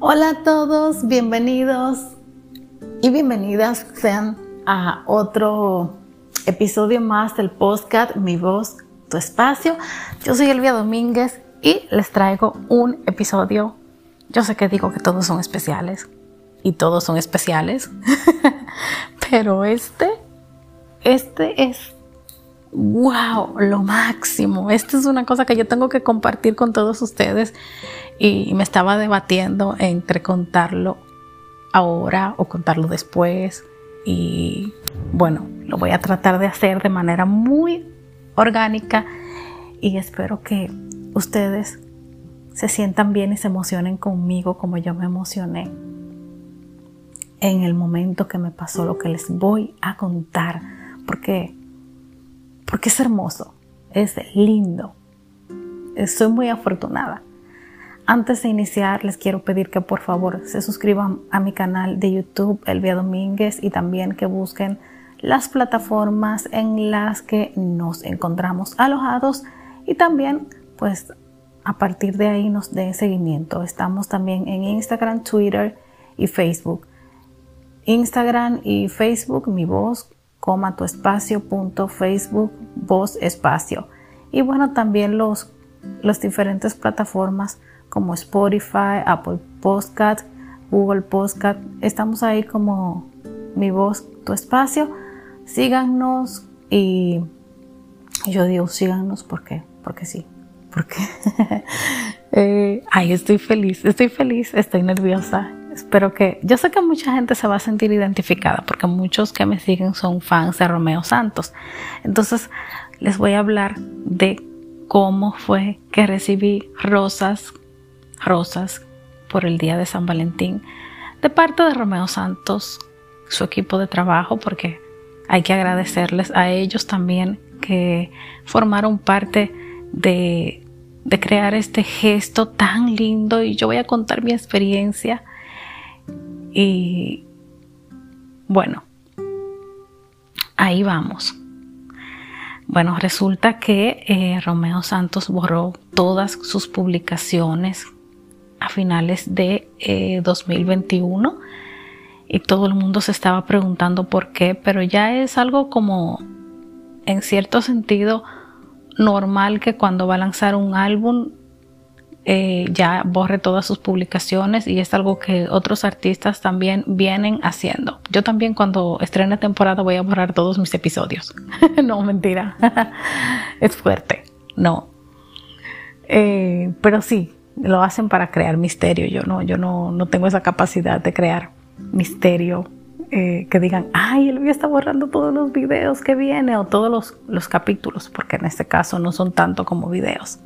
Hola a todos, bienvenidos y bienvenidas sean a otro episodio más del podcast Mi Voz, Tu Espacio. Yo soy Elvia Domínguez y les traigo un episodio. Yo sé que digo que todos son especiales y todos son especiales, pero este, este es wow, lo máximo. Esta es una cosa que yo tengo que compartir con todos ustedes y me estaba debatiendo entre contarlo ahora o contarlo después y bueno, lo voy a tratar de hacer de manera muy orgánica y espero que ustedes se sientan bien y se emocionen conmigo como yo me emocioné en el momento que me pasó lo que les voy a contar porque porque es hermoso, es lindo. Estoy muy afortunada. Antes de iniciar, les quiero pedir que por favor se suscriban a mi canal de YouTube, Elvia Domínguez, y también que busquen las plataformas en las que nos encontramos alojados y también pues a partir de ahí nos den seguimiento. Estamos también en Instagram, Twitter y Facebook. Instagram y Facebook, mi voz coma tu espacio punto Facebook voz espacio y bueno también los las diferentes plataformas como Spotify, Apple Podcast, Google Podcast. Estamos ahí como mi voz, tu espacio. Síganos y yo digo síganos porque, porque sí, porque eh, ay, estoy feliz, estoy feliz, estoy nerviosa, Espero que, yo sé que mucha gente se va a sentir identificada porque muchos que me siguen son fans de Romeo Santos. Entonces, les voy a hablar de cómo fue que recibí rosas, rosas por el día de San Valentín de parte de Romeo Santos, su equipo de trabajo, porque hay que agradecerles a ellos también que formaron parte de crear este gesto tan lindo y yo voy a contar mi experiencia y bueno, ahí vamos. Bueno, resulta que eh, Romeo Santos borró todas sus publicaciones a finales de 2021 eh, y todo el mundo se estaba preguntando por qué, pero ya es algo como en cierto sentido normal que cuando va a lanzar un álbum eh, ya borre todas sus publicaciones y es algo que otros artistas también vienen haciendo. Yo también cuando estrene temporada voy a borrar todos mis episodios. no, mentira. es fuerte. No. Eh, pero sí, lo hacen para crear misterio. Yo no, yo no, no tengo esa capacidad de crear misterio. Eh, que digan, ay, él está borrando todos los videos que viene o todos los, los capítulos, porque en este caso no son tanto como videos.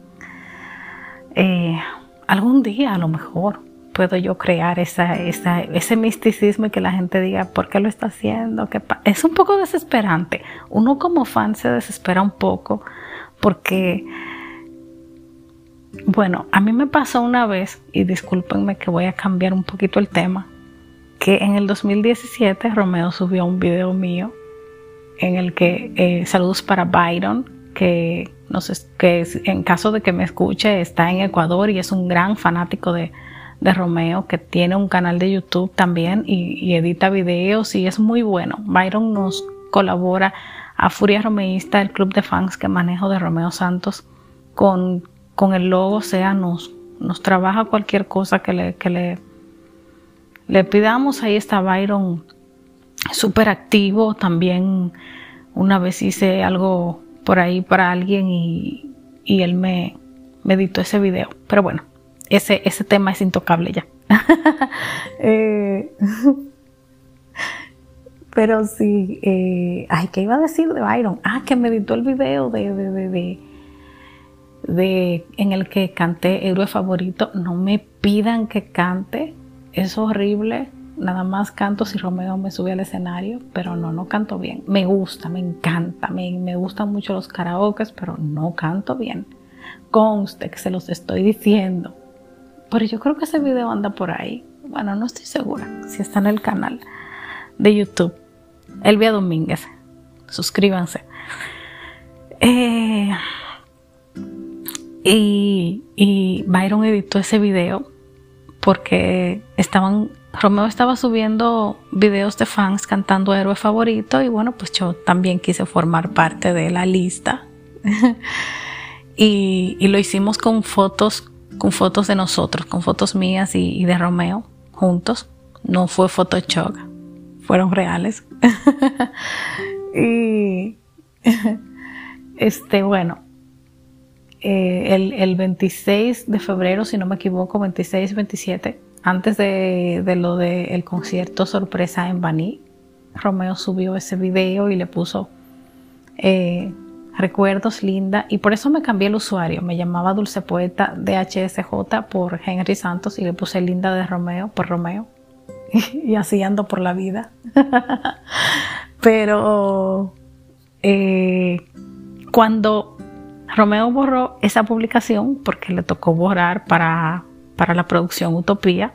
Eh, algún día a lo mejor puedo yo crear esa, ese misticismo y que la gente diga, ¿por qué lo está haciendo? es un poco desesperante. Uno como fan se desespera un poco porque, bueno, a mí me pasó una vez, y discúlpenme que voy a cambiar un poquito el tema, que en el 2017 Romeo subió un video mío en el que, eh, saludos para Byron, que que en caso de que me escuche está en Ecuador y es un gran fanático de, Romeo, que tiene un canal de YouTube también y, edita videos y es muy bueno. Byron nos colabora a Furia Romeísta, el club de fans que manejo de Romeo Santos, con, con el logo, o sea, nos, nos trabaja cualquier cosa que le, que le, le pidamos. Ahí está Byron súper activo. También una vez hice algo por ahí para alguien y, él me, editó ese video. Pero bueno, ese, ese tema es intocable ya. Eh, pero sí, eh, ay, ¿qué iba a decir de Byron? Ah, que me editó el video de, de, de, de, en el que canté Héroe Favorito. No me pidan que cante, es horrible nada más canto si Romeo me sube al escenario, pero no, no canto bien. Me gusta, me encanta, me, me gustan mucho los karaokes, pero no canto bien. Conste que se los estoy diciendo. Pero yo creo que ese video anda por ahí. Bueno, no estoy segura si está en el canal de YouTube. Elvia Domínguez. Suscríbanse. Eh, y, y Byron editó ese video porque estaban, Romeo estaba subiendo videos de fans cantando héroe favorito y bueno, pues yo también quise formar parte de la lista. y, lo hicimos con fotos, con fotos de nosotros, con fotos mías y, y de Romeo juntos. No fue Photoshop, fueron reales. y este, bueno, eh, el, 26 de febrero, si no me equivoco, 26, 27, antes de, lo del concierto sorpresa en Baní, Romeo subió ese video y le puso eh, recuerdos linda y por eso me cambié el usuario. Me llamaba Dulce Poeta DHSJ por Henry Santos y le puse linda de Romeo por Romeo. y así ando por la vida. Pero eh, cuando Romeo borró esa publicación, porque le tocó borrar para, para la producción Utopía,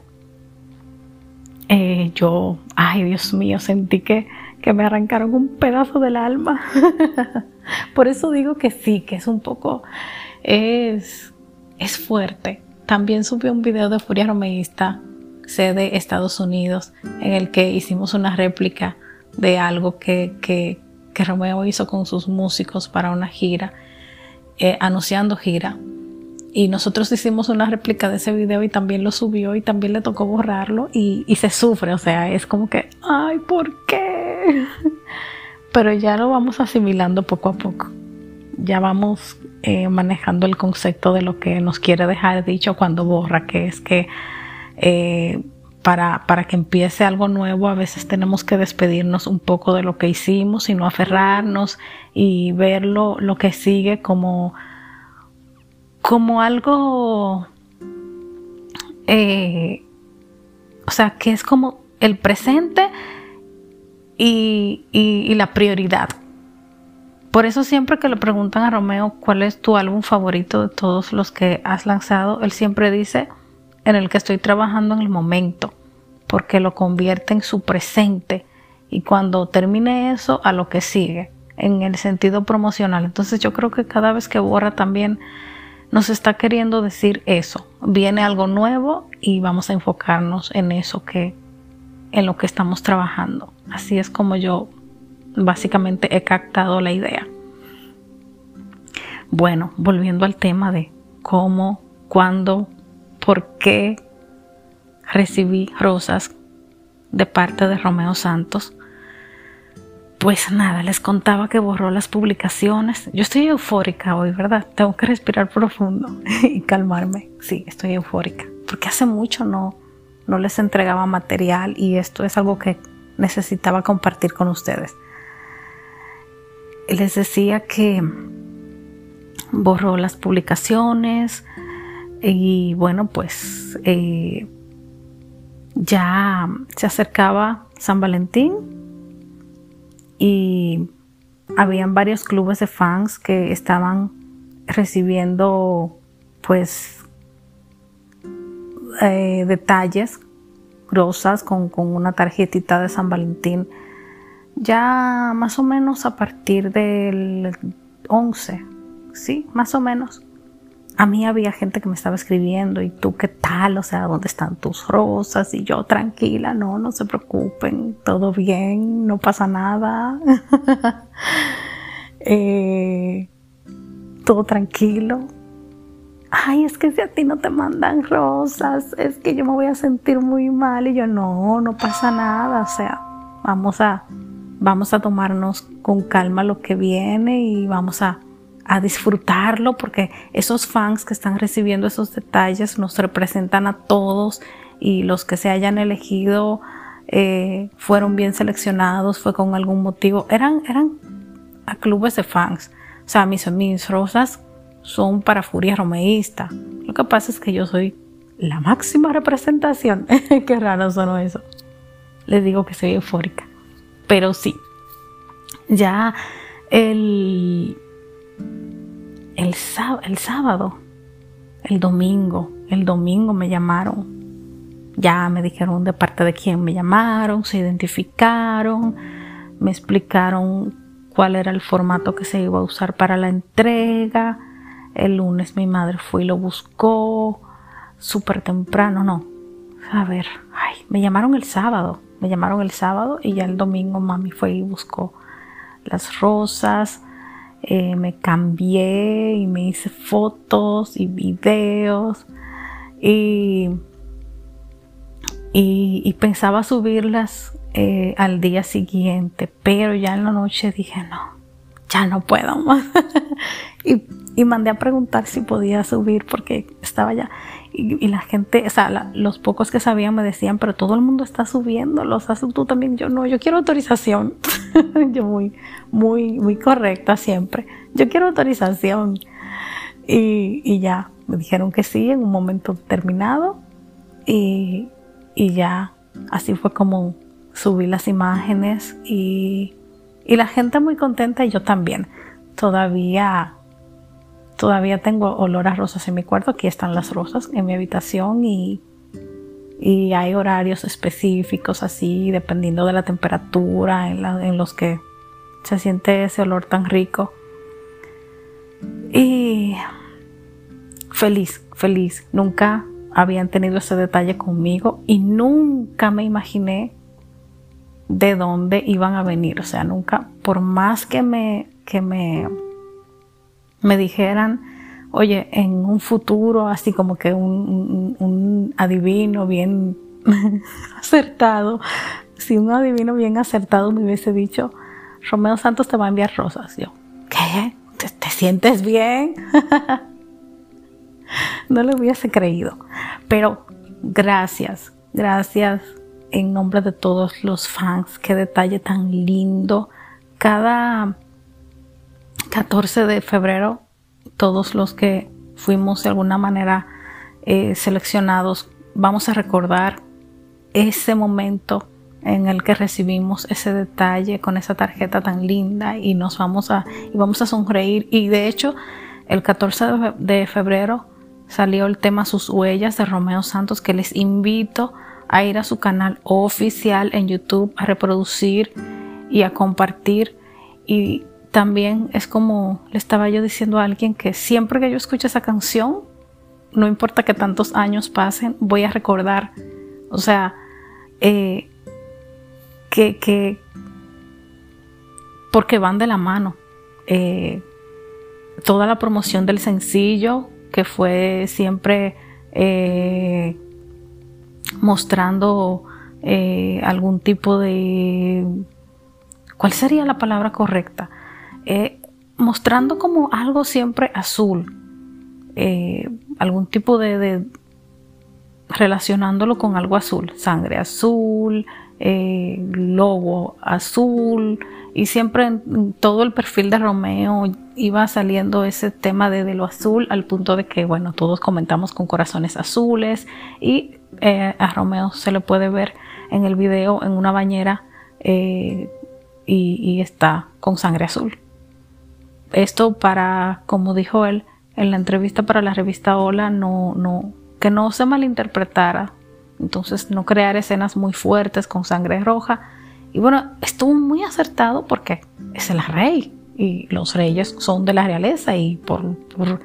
eh, yo, ay Dios mío, sentí que, que me arrancaron un pedazo del alma. Por eso digo que sí, que es un poco, es, es fuerte. También subió un video de Furia Romeísta, sede Estados Unidos, en el que hicimos una réplica de algo que, que, que Romeo hizo con sus músicos para una gira, eh, anunciando gira. Y nosotros hicimos una réplica de ese video y también lo subió y también le tocó borrarlo y, y se sufre, o sea, es como que, ay, ¿por qué? Pero ya lo vamos asimilando poco a poco. Ya vamos eh, manejando el concepto de lo que nos quiere dejar dicho cuando borra, que es que eh, para, para, que empiece algo nuevo a veces tenemos que despedirnos un poco de lo que hicimos y no aferrarnos y ver lo, que sigue como, como algo, eh, o sea, que es como el presente y, y la prioridad. Por eso siempre que le preguntan a Romeo cuál es tu álbum favorito de todos los que has lanzado, él siempre dice en el que estoy trabajando en el momento porque lo convierte en su presente y cuando termine eso a lo que sigue en el sentido promocional. Entonces yo creo que cada vez que borra también nos está queriendo decir eso. Viene algo nuevo y vamos a enfocarnos en eso que en lo que estamos trabajando. Así es como yo básicamente he captado la idea. Bueno, volviendo al tema de cómo, cuándo, por qué recibí rosas de parte de Romeo Santos. Pues nada, les contaba que borró las publicaciones. Yo estoy eufórica hoy, ¿verdad? Tengo que respirar profundo y calmarme. Sí, estoy eufórica. Porque hace mucho no, no les entregaba material y esto es algo que necesitaba compartir con ustedes. Les decía que borró las publicaciones y bueno, pues eh, ya se acercaba San Valentín y habían varios clubes de fans que estaban recibiendo pues eh, detalles rosas con, con, una tarjetita de San Valentín. Ya más o menos a partir del 11 sí más o menos a mí había gente que me estaba escribiendo y tú qué tal, o sea, ¿dónde están tus rosas? Y yo tranquila, no, no se preocupen, todo bien, no pasa nada. Eh, todo tranquilo. Ay, es que si a ti no te mandan rosas, es que yo me voy a sentir muy mal y yo no, no pasa nada, o sea, vamos a vamos a tomarnos con calma lo que viene y vamos a a disfrutarlo porque esos fans que están recibiendo esos detalles nos representan a todos y los que se hayan elegido eh, fueron bien seleccionados, fue con algún motivo. Eran, eran a clubes de fans. O sea, mis, mis rosas son para Furia Romeísta. Lo que pasa es que yo soy la máxima representación. Qué raro sonó eso. Les digo que soy eufórica. Pero sí, ya el, el, el sábado, el domingo, el domingo me llamaron. Ya me dijeron de parte de quién me llamaron, se identificaron, me explicaron cuál era el formato que se iba a usar para la entrega. El lunes mi madre fue y lo buscó súper temprano, no, a ver, ay, me llamaron el sábado, me llamaron el sábado y ya el domingo mami fue y buscó las rosas, eh, me cambié y me hice fotos y videos y, y, pensaba subirlas eh, al día siguiente, pero ya en la noche dije no, ya no puedo más. y, y, mandé a preguntar si podía subir porque estaba ya. Y, la gente, o sea, los pocos que sabían me decían, pero todo el mundo está subiendo, los haces tú también. Yo no, yo quiero autorización. yo muy, muy, muy correcta siempre. Yo quiero autorización. Y, y ya, me dijeron que sí en un momento determinado. Y, y ya, así fue como subí las imágenes y y la gente muy contenta y yo también. Todavía, todavía tengo olor a rosas en mi cuarto. Aquí están las rosas en mi habitación y, y hay horarios específicos así, dependiendo de la temperatura en, en los que se siente ese olor tan rico. Y feliz, feliz. Nunca habían tenido ese detalle conmigo y nunca me imaginé de dónde iban a venir. O sea, nunca, por más que me, que me, me dijeran, oye, en un futuro, así como que un, un, adivino bien acertado, si un adivino bien acertado me hubiese dicho, Romeo Santos te va a enviar rosas. Yo, ¿qué? ¿Te, te sientes bien? no le hubiese creído. Pero gracias, gracias en nombre de todos los fans. Qué detalle tan lindo. Cada 14 de febrero, todos los que fuimos de alguna manera eh, seleccionados, vamos a recordar ese momento en el que recibimos ese detalle con esa tarjeta tan linda y nos vamos a, y vamos a sonreír. Y de hecho, el 14 de febrero salió el tema Sus huellas de Romeo Santos que les invito a ir a su canal oficial en YouTube, a reproducir y a compartir. Y también es como le estaba yo diciendo a alguien que siempre que yo escuche esa canción, no importa que tantos años pasen, voy a recordar, o sea, eh, que, que, porque van de la mano. Eh, toda la promoción del sencillo, que fue siempre eh, mostrando eh, algún tipo de... ¿Cuál sería la palabra correcta? Eh, mostrando como algo siempre azul, eh, algún tipo de, relacionándolo con algo azul, sangre azul, lobo azul, y siempre en todo el perfil de Romeo iba saliendo ese tema de, de, lo azul al punto de que, bueno, todos comentamos con corazones azules y eh, a Romeo se le puede ver en el video en una bañera eh, y, está con sangre azul. Esto para, como dijo él en la entrevista para la revista Hola, no, no, que no se malinterpretara. Entonces no crear escenas muy fuertes con sangre roja. Y bueno, estuvo muy acertado porque es el rey y los reyes son de la realeza y por, por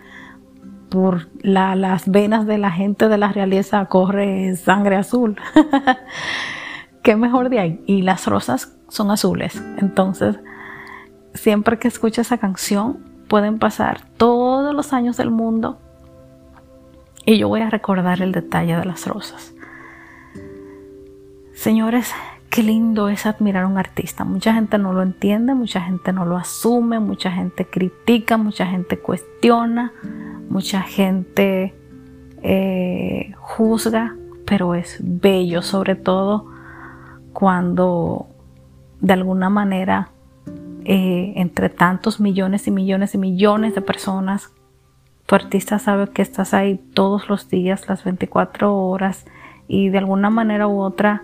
por las venas de la gente de la realeza corre sangre azul. ¿Qué mejor de ahí? Y las rosas son azules. Entonces, siempre que escucho esa canción, pueden pasar todos los años del mundo y yo voy a recordar el detalle de las rosas. Señores, qué lindo es admirar a un artista. Mucha gente no lo entiende, mucha gente no lo asume, mucha gente critica, mucha gente cuestiona, mucha gente eh, juzga, pero es bello, sobre todo cuando de alguna manera eh, entre tantos millones y millones y millones de personas, tu artista sabe que estás ahí todos los días, las 24 horas, y de alguna manera u otra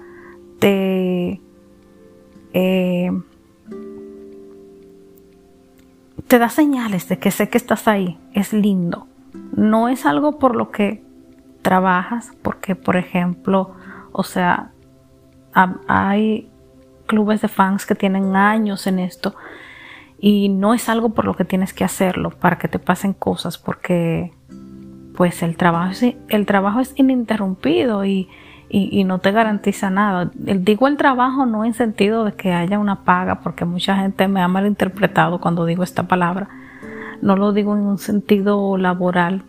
te, eh, te da señales de que sé que estás ahí, es lindo. No es algo por lo que trabajas, porque por ejemplo, o sea, hay clubes de fans que tienen años en esto y no es algo por lo que tienes que hacerlo para que te pasen cosas porque pues el trabajo es, el trabajo es ininterrumpido y, y, no te garantiza nada. Digo el trabajo no en sentido de que haya una paga, porque mucha gente me ha malinterpretado cuando digo esta palabra. No lo digo en un sentido laboral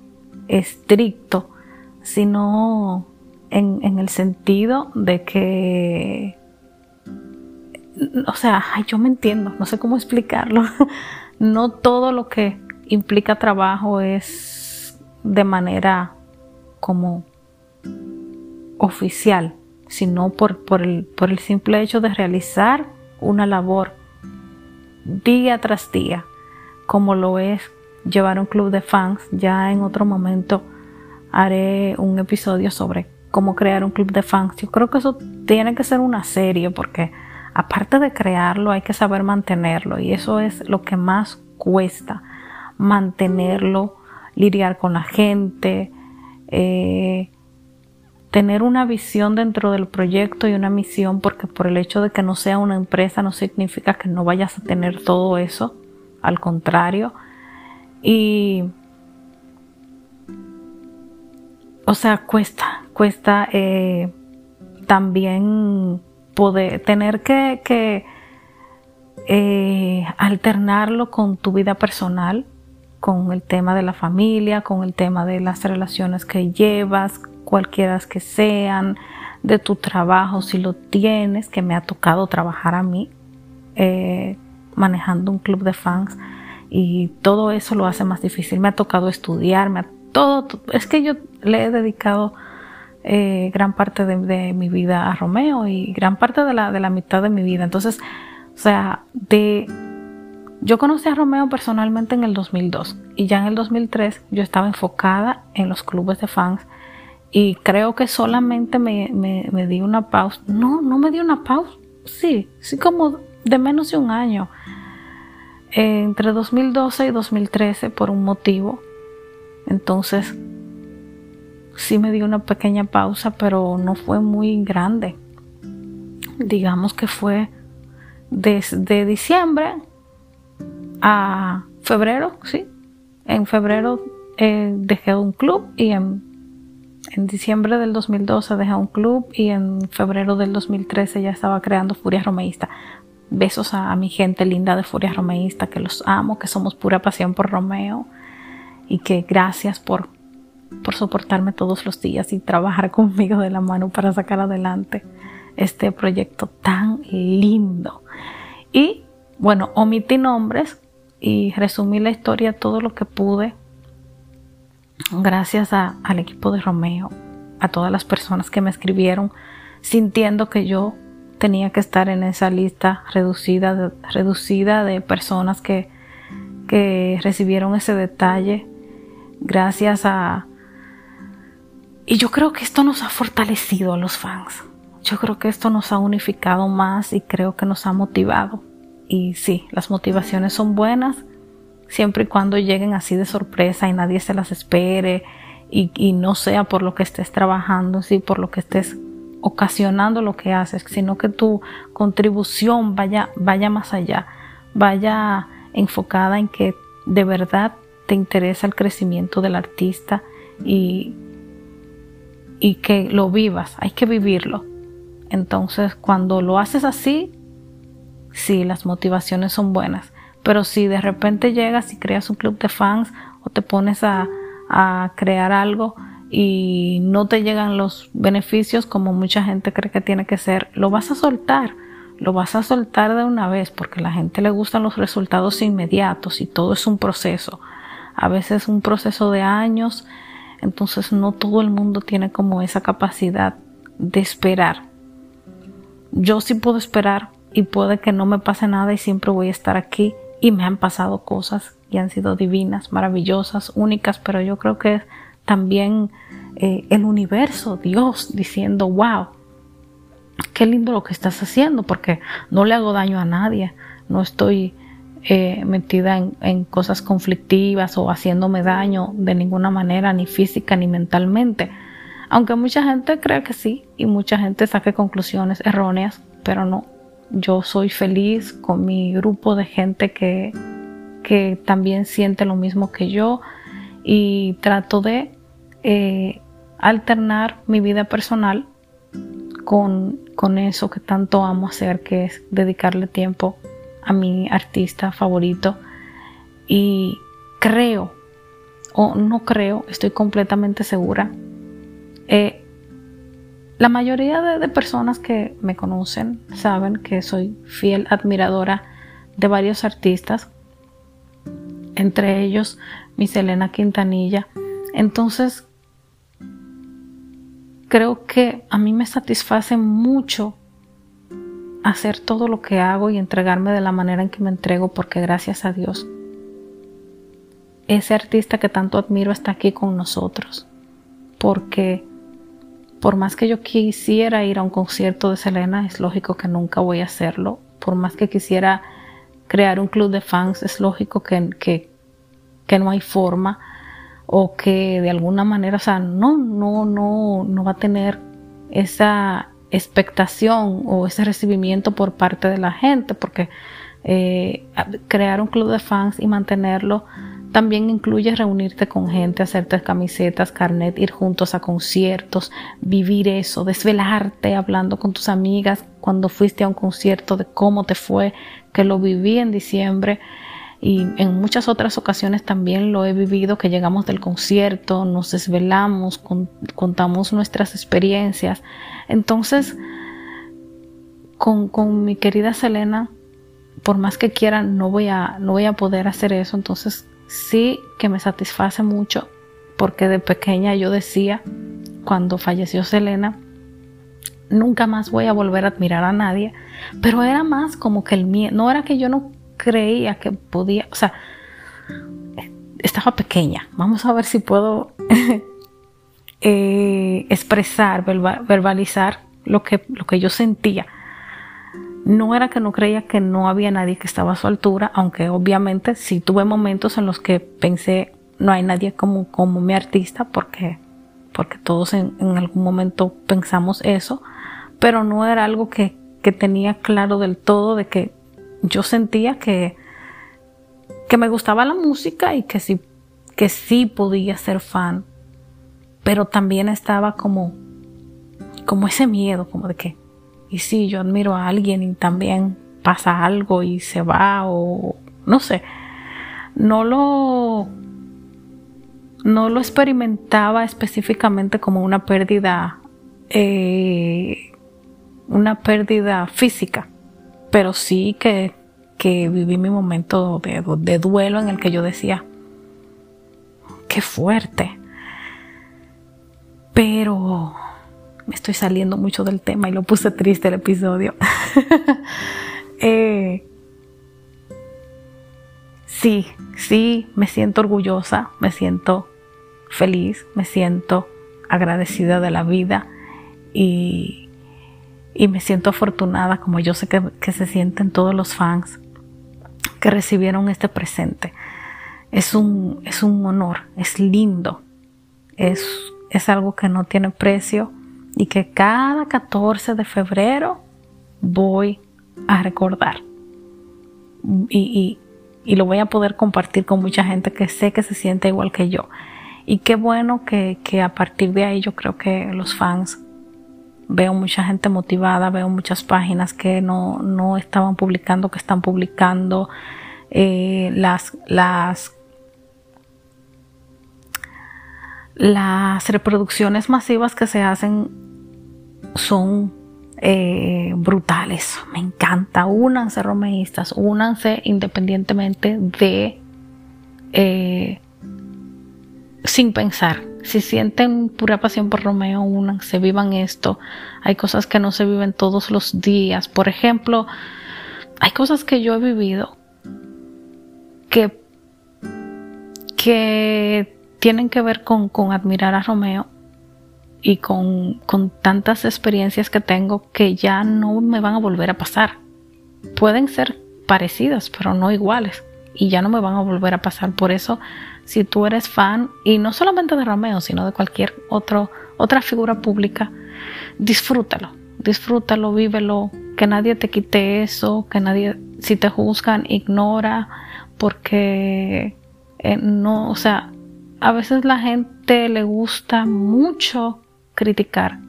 estricto, sino en, el sentido de que, o sea, yo me entiendo, no sé cómo explicarlo. no todo lo que implica trabajo es de manera como oficial, sino por, por, el, por el simple hecho de realizar una labor día tras día, como lo es llevar un club de fans. Ya en otro momento haré un episodio sobre cómo crear un club de fans. Yo creo que eso tiene que ser una serie porque aparte de crearlo hay que saber mantenerlo y eso es lo que más cuesta, mantenerlo, lidiar con la gente, eh, tener una visión dentro del proyecto y una misión, porque por el hecho de que no sea una empresa no significa que no vayas a tener todo eso, al contrario. Y, o sea, cuesta, cuesta eh, también poder tener que, eh, alternarlo con tu vida personal, con el tema de la familia, con el tema de las relaciones que llevas, cualquiera que sean, de tu trabajo, si lo tienes, que me ha tocado trabajar a mí, eh, manejando un club de fans, y todo eso lo hace más difícil. Me ha tocado estudiar, me ha, todo, es que yo le he dedicado eh, gran parte de, mi vida a Romeo y gran parte de la, mitad de mi vida. Entonces, o sea, de yo conocí a Romeo personalmente en el 2002 y ya en el 2003 yo estaba enfocada en los clubes de fans y creo que solamente me, me, di una pausa. No, no me di una pausa. Sí, sí como de menos de un año. entre 2012 y 2013 por un motivo. Entonces, sí me di una pequeña pausa, pero no fue muy grande. Digamos que fue desde diciembre a febrero, sí. En febrero eh, dejé un club y en en diciembre del 2012 dejé un club y en febrero del 2013 ya estaba creando Furia Romeísta. Besos a, mi gente linda de Furia Romeísta, que los amo, que somos pura pasión por Romeo y que gracias por, por soportarme todos los días y trabajar conmigo de la mano para sacar adelante este proyecto tan lindo. Y bueno, omití nombres y resumí la historia todo lo que pude gracias al equipo de Romeo, a todas las personas que me escribieron sintiendo que yo tenía que estar en esa lista reducida de, reducida de personas que, que recibieron ese detalle gracias a... Y yo creo que esto nos ha fortalecido a los fans. Yo creo que esto nos ha unificado más y creo que nos ha motivado. Y sí, las motivaciones son buenas siempre y cuando lleguen así de sorpresa y nadie se las espere y, no sea por lo que estés trabajando, sí, por lo que estés ocasionando lo que haces, sino que tu contribución vaya, vaya más allá, vaya enfocada en que de verdad te interesa el crecimiento del artista y, y que lo vivas, hay que vivirlo. Entonces, cuando lo haces así, sí, las motivaciones son buenas. Pero si de repente llegas y creas un club de fans o te pones a, crear algo y no te llegan los beneficios como mucha gente cree que tiene que ser, lo vas a soltar. Lo vas a soltar de una vez porque a la gente le gustan los resultados inmediatos y todo es un proceso. A veces un proceso de años, entonces no todo el mundo tiene como esa capacidad de esperar. Yo sí puedo esperar y puede que no me pase nada y siempre voy a estar aquí y me han pasado cosas y han sido divinas, maravillosas, únicas, pero yo creo que también eh, el universo, Dios, diciendo, wow, qué lindo lo que estás haciendo, porque no le hago daño a nadie, no estoy eh, metida en, cosas conflictivas o haciéndome daño de ninguna manera, ni física ni mentalmente. Aunque mucha gente cree que sí y mucha gente saque conclusiones erróneas, pero no, yo soy feliz con mi grupo de gente que, que también siente lo mismo que yo y trato de eh, alternar mi vida personal con, con eso que tanto amo hacer, que es dedicarle tiempo a mi artista favorito. Y creo, o no creo, estoy completamente segura. Eh, la mayoría de, personas que me conocen saben que soy fiel admiradora de varios artistas, entre ellos mi Selena Quintanilla. Entonces, creo que a mí me satisface mucho hacer todo lo que hago y entregarme de la manera en que me entrego porque gracias a Dios ese artista que tanto admiro está aquí con nosotros. Porque por más que yo quisiera ir a un concierto de Selena es lógico que nunca voy a hacerlo. Por más que quisiera crear un club de fans es lógico que, que, que no hay forma o que de alguna manera, o sea, no, no, no, no va a tener esa expectación o ese recibimiento por parte de la gente, porque eh, crear un club de fans y mantenerlo también incluye reunirte con gente, hacerte camisetas, carnet, ir juntos a conciertos, vivir eso, desvelarte hablando con tus amigas cuando fuiste a un concierto de cómo te fue, que lo viví en diciembre y en muchas otras ocasiones también lo he vivido, que llegamos del concierto, nos desvelamos, contamos nuestras experiencias. Entonces, con, con, mi querida Selena, por más que quiera, no voy, a, no voy a poder hacer eso. Entonces, sí que me satisface mucho, porque de pequeña yo decía, cuando falleció Selena, nunca más voy a volver a admirar a nadie, pero era más como que el miedo, no era que yo no creía que podía, o sea, estaba pequeña. Vamos a ver si puedo eh, expresar, verbalizar lo que, lo que yo sentía. No era que no creía que no había nadie que estaba a su altura, aunque obviamente sí tuve momentos en los que pensé, no hay nadie como, como mi artista, porque, porque todos en, en algún momento pensamos eso, pero no era algo que, que tenía claro del todo de que yo sentía que, que me gustaba la música y que sí, que sí podía ser fan, pero también estaba como, como ese miedo, como de que, y si yo admiro a alguien y también pasa algo y se va o no sé, no lo, no lo experimentaba específicamente como una pérdida, eh, una pérdida física pero sí que, viví mi momento de, duelo en el que yo decía, qué fuerte. Pero me estoy saliendo mucho del tema y lo puse triste el episodio. Eh, sí, sí, me siento orgullosa, me siento feliz, me siento agradecida de la vida y, y me siento afortunada como yo sé que, se sienten todos los fans que recibieron este presente. Es un, es un honor, es lindo, es, es algo que no tiene precio y que cada 14 de febrero voy a recordar. Y, y, lo voy a poder compartir con mucha gente que sé que se siente igual que yo. Y qué bueno que, que a partir de ahí yo creo que los fans veo mucha gente motivada, veo muchas páginas que no, no estaban publicando, que están publicando eh, las, las, las reproducciones masivas que se hacen son eh, brutales. Me encanta. Únanse romeístas, únanse independientemente de eh, sin pensar si sienten pura pasión por Romeo, se vivan esto. Hay cosas que no se viven todos los días. Por ejemplo, hay cosas que yo he vivido que, que tienen que ver con, con admirar a Romeo y con, con tantas experiencias que tengo que ya no me van a volver a pasar. Pueden ser parecidas, pero no iguales. Y ya no me van a volver a pasar. Por eso si tú eres fan, y no solamente de Romeo, sino de cualquier otro, otra figura pública, disfrútalo, disfrútalo, vívelo, que nadie te quite eso, que nadie, si te juzgan, ignora, porque eh, no, o sea, a veces la gente le gusta mucho criticar,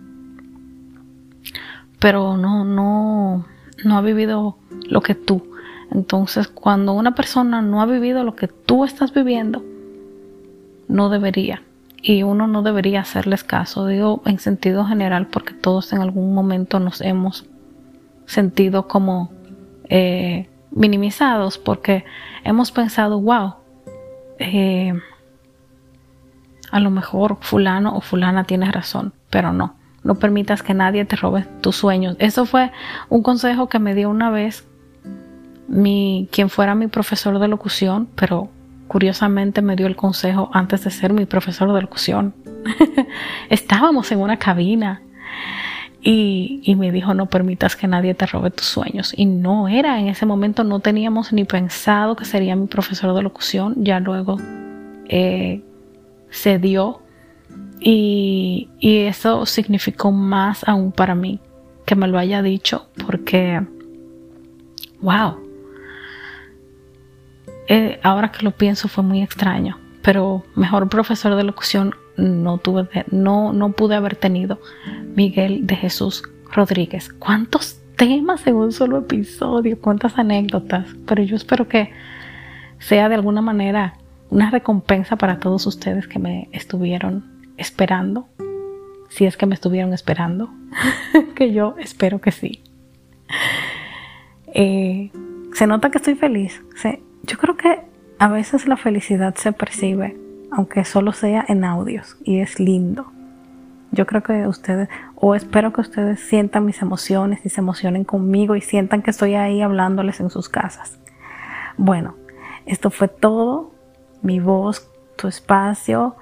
pero no, no, no ha vivido lo que tú. Entonces, cuando una persona no ha vivido lo que tú estás viviendo, no debería. Y uno no debería hacerles caso, digo en sentido general, porque todos en algún momento nos hemos sentido como eh, minimizados, porque hemos pensado, wow, eh, a lo mejor fulano o fulana tiene razón, pero no. No permitas que nadie te robe tus sueños. Eso fue un consejo que me dio una vez mi, quien fuera mi profesor de locución, pero curiosamente me dio el consejo antes de ser mi profesor de locución. Estábamos en una cabina y, y, me dijo no permitas que nadie te robe tus sueños. Y no era, en ese momento no teníamos ni pensado que sería mi profesor de locución. Ya luego eh, se dio y, eso significó más aún para mí que me lo haya dicho porque, wow, eh, ahora que lo pienso fue muy extraño, pero mejor profesor de locución no tuve, no, no pude haber tenido Miguel de Jesús Rodríguez. ¿Cuántos temas en un solo episodio? ¿Cuántas anécdotas? Pero yo espero que sea de alguna manera una recompensa para todos ustedes que me estuvieron esperando, si es que me estuvieron esperando, que yo espero que sí. Eh, se nota que estoy feliz. yo creo que a veces la felicidad se percibe, aunque solo sea en audios, y es lindo. Yo creo que ustedes, o espero que ustedes sientan mis emociones y se emocionen conmigo y sientan que estoy ahí hablándoles en sus casas. Bueno, esto fue todo mi voz, tu espacio.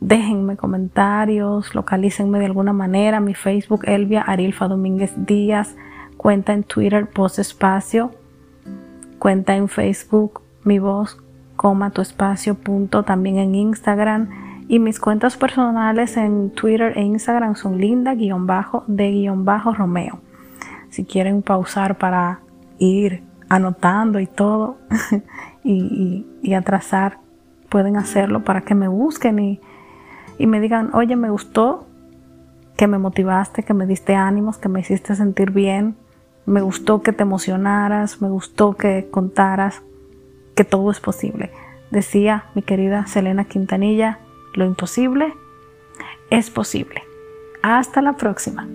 Déjenme comentarios, localícenme de alguna manera. Mi Facebook, Elvia Arilfa Domínguez Díaz. Cuenta en Twitter, Post Espacio. Cuenta en Facebook, mi voz, coma tu espacio, punto. También en Instagram. Y mis cuentas personales en Twitter e Instagram son linda, guion bajo, de guion bajo, Romeo. Si quieren pausar para ir anotando y todo y, y atrasar pueden hacerlo para que me busquen y, me digan, oye, me gustó, que me motivaste, que me diste ánimos, que me hiciste sentir bien, me gustó que te emocionaras, me gustó que contaras que todo es posible. Decía mi querida Selena Quintanilla, lo imposible es posible. Hasta la próxima.